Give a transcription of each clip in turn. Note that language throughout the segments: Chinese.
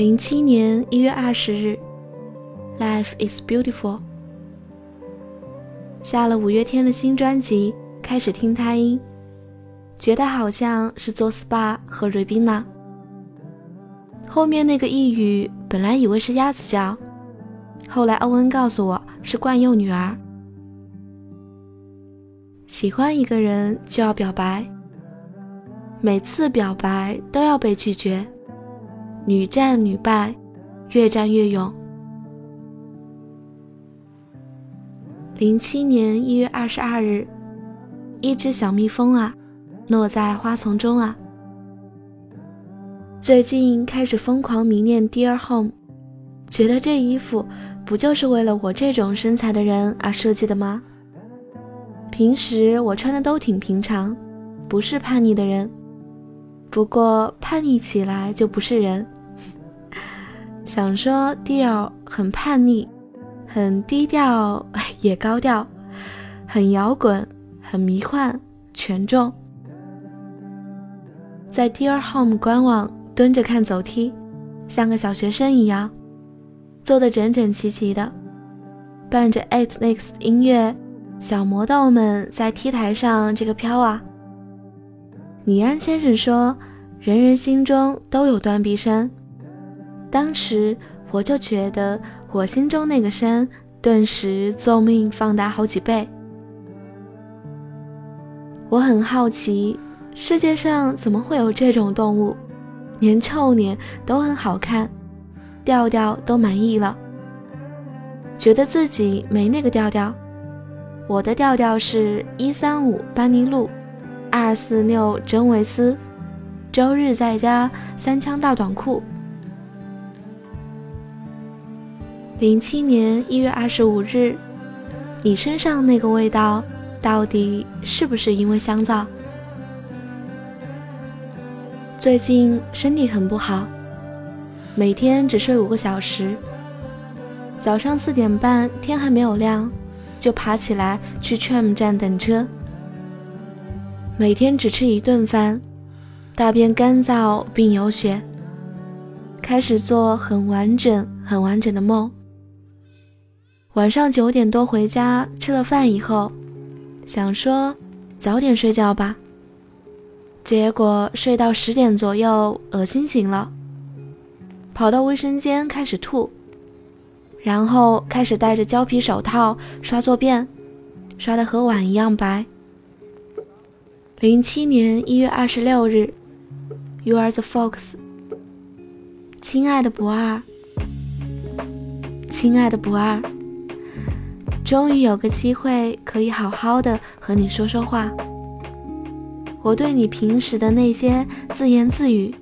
零七年一月二十日，Life is beautiful。下了五月天的新专辑，开始听他音，觉得好像是做 SPA 和瑞宾娜。后面那个一语，本来以为是鸭子叫，后来欧文告诉我是惯用女儿。喜欢一个人就要表白，每次表白都要被拒绝，屡战屡败，越战越勇。零七年一月二十二日，一只小蜜蜂啊，落在花丛中啊。最近开始疯狂迷恋 Dear Home，觉得这衣服不就是为了我这种身材的人而设计的吗？平时我穿的都挺平常，不是叛逆的人，不过叛逆起来就不是人。想说 Dear 很叛逆，很低调 也高调，很摇滚，很迷幻，权重。在 Dear Home 官网。蹲着看走梯，像个小学生一样，坐得整整齐齐的，伴着 Eight Next 音乐，小魔豆们在 T 台上这个飘啊。李安先生说：“人人心中都有断臂山。”当时我就觉得我心中那个山顿时寿命放大好几倍。我很好奇，世界上怎么会有这种动物？连臭脸都很好看，调调都满意了，觉得自己没那个调调。我的调调是一三五班尼路，二四六真维斯，周日在家三枪大短裤。零七年一月二十五日，你身上那个味道，到底是不是因为香皂？最近身体很不好，每天只睡五个小时。早上四点半，天还没有亮，就爬起来去 tram 站等车。每天只吃一顿饭，大便干燥并有血。开始做很完整、很完整的梦。晚上九点多回家，吃了饭以后，想说早点睡觉吧。结果睡到十点左右，恶心醒了，跑到卫生间开始吐，然后开始戴着胶皮手套刷坐便，刷的和碗一样白。零七年一月二十六日，You are the fox，亲爱的不二，亲爱的不二，终于有个机会可以好好的和你说说话。我对你平时的那些自言自语，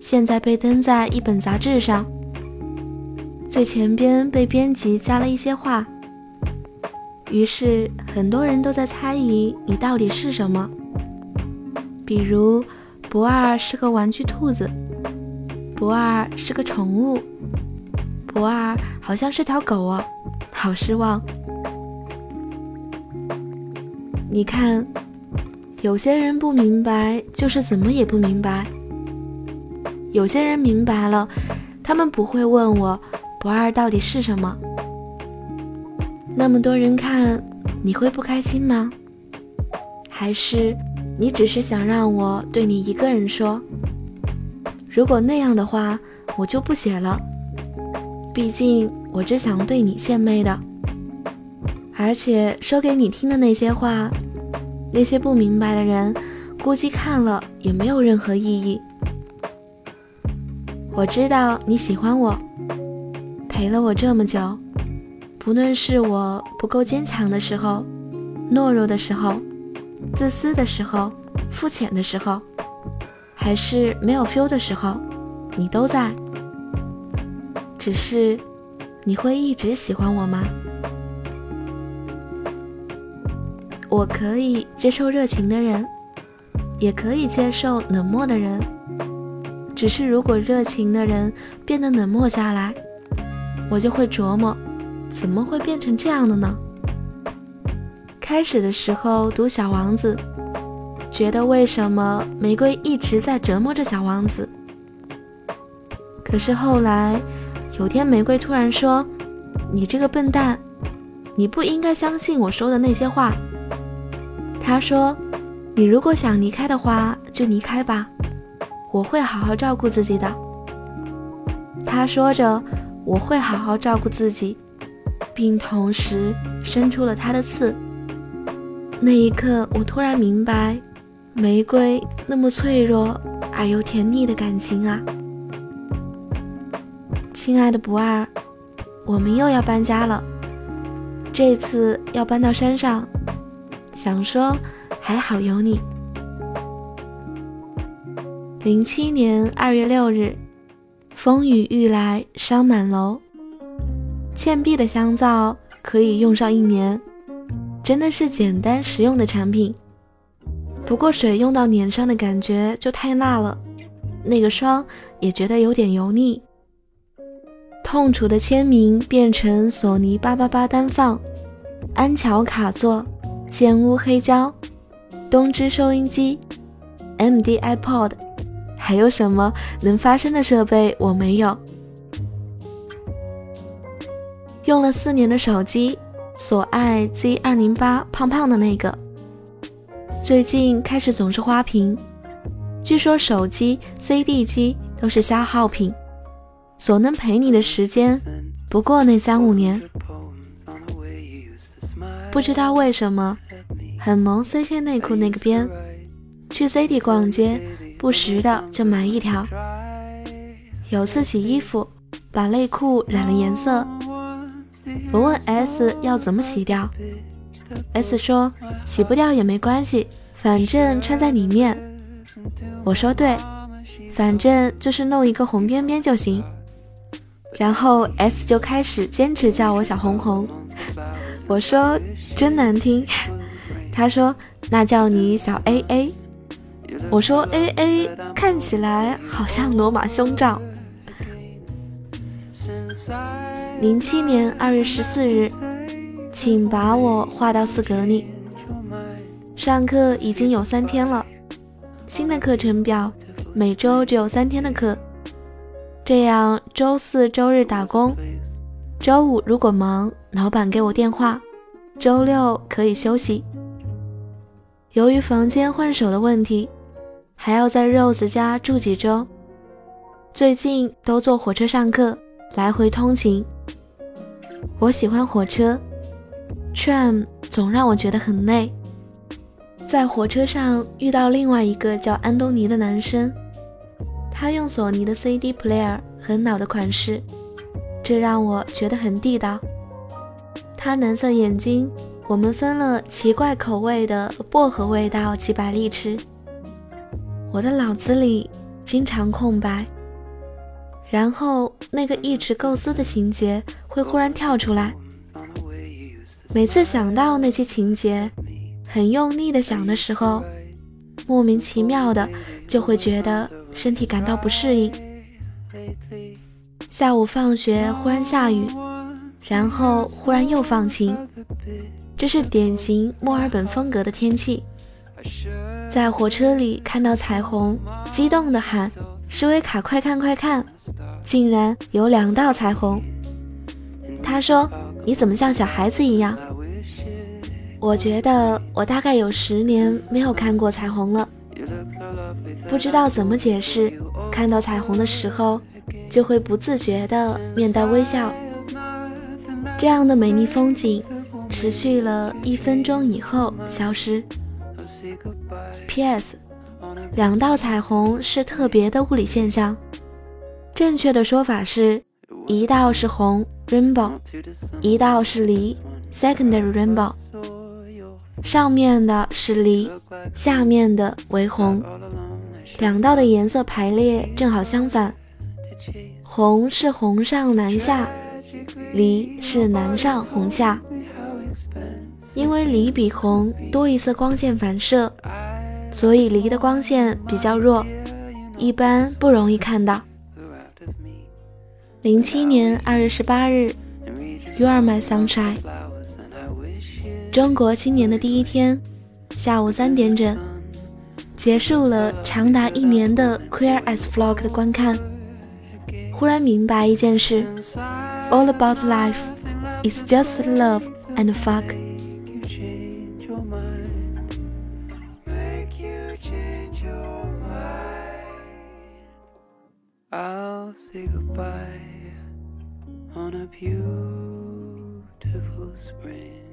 现在被登在一本杂志上，最前边被编辑加了一些话，于是很多人都在猜疑你到底是什么。比如，不二是个玩具兔子，不二是个宠物，不二好像是条狗哦，好失望。你看。有些人不明白，就是怎么也不明白；有些人明白了，他们不会问我不二到底是什么。那么多人看，你会不开心吗？还是你只是想让我对你一个人说？如果那样的话，我就不写了。毕竟我只想对你献媚的，而且说给你听的那些话。那些不明白的人，估计看了也没有任何意义。我知道你喜欢我，陪了我这么久，不论是我不够坚强的时候、懦弱的时候、自私的时候、肤浅的时候，还是没有 feel 的时候，你都在。只是，你会一直喜欢我吗？我可以接受热情的人，也可以接受冷漠的人。只是如果热情的人变得冷漠下来，我就会琢磨，怎么会变成这样的呢？开始的时候读《小王子》，觉得为什么玫瑰一直在折磨着小王子？可是后来有天，玫瑰突然说：“你这个笨蛋，你不应该相信我说的那些话。”他说：“你如果想离开的话，就离开吧，我会好好照顾自己的。”他说着：“我会好好照顾自己。”并同时伸出了他的刺。那一刻，我突然明白，玫瑰那么脆弱而又甜腻的感情啊！亲爱的不二，我们又要搬家了，这次要搬到山上。想说还好有你。零七年二月六日，风雨欲来伤满楼。倩碧的香皂可以用上一年，真的是简单实用的产品。不过水用到脸上的感觉就太辣了，那个霜也觉得有点油腻。痛楚的签名变成索尼八八八单放，安桥卡座，建屋黑胶，东芝收音机，MD iPod，还有什么能发声的设备我没有。用了四年的手机，所爱 Z 二零八，胖胖的那个，最近开始总是花屏。据说手机、CD 机都是消耗品，所能陪你的时间不过那三五年。不知道为什么，很萌 CK 内裤那个边，去 CD 逛街，不时的就买一条。有次洗衣服，把内裤染了颜色。我问 S 要怎么洗掉，S 说洗不掉也没关系，反正穿在里面。我说对，反正就是弄一个红边边就行。然后 S 就开始坚持叫我小红红，我说真难听。他说那叫你小 AA。我说 AA 看起来好像罗马胸罩。零七年二月十四日，请把我划到四格里。上课已经有三天了，新的课程表每周只有三天的课，这样周四周日打工，周五如果忙，老板给我电话，周六可以休息。由于房间换手的问题，还要在 Rose 家住几周，最近都坐火车上课，来回通勤。我喜欢火车，tram 总让我觉得很累。在火车上遇到另外一个叫安东尼的男生，他用索尼的 CD player，很老的款式，这让我觉得很地道。他蓝色眼睛，我们分了奇怪口味的薄荷味道几百粒吃。我的脑子里经常空白，然后那个一直构思的情节。会忽然跳出来。每次想到那些情节，很用力的想的时候，莫名其妙的就会觉得身体感到不适应。下午放学忽然下雨，然后忽然又放晴，这是典型墨尔本风格的天气。在火车里看到彩虹，激动的喊：“施维卡，快看快看！”竟然有两道彩虹。他说：“你怎么像小孩子一样？”我觉得我大概有十年没有看过彩虹了，不知道怎么解释。看到彩虹的时候，就会不自觉地面带微笑。这样的美丽风景持续了一分钟以后消失。P.S. 两道彩虹是特别的物理现象，正确的说法是。一道是红 rainbow，一道是梨 secondary rainbow。上面的是梨，下面的为红，两道的颜色排列正好相反。红是红上蓝下，梨是蓝上红下。因为梨比红多一色光线反射，所以梨的光线比较弱，一般不容易看到。零七年二月十八日，You are my sunshine。中国新年的第一天，下午三点整，结束了长达一年的 Queer as Flock 的观看。忽然明白一件事：All about life is just love and fuck。I'll say goodbye on a beautiful spring.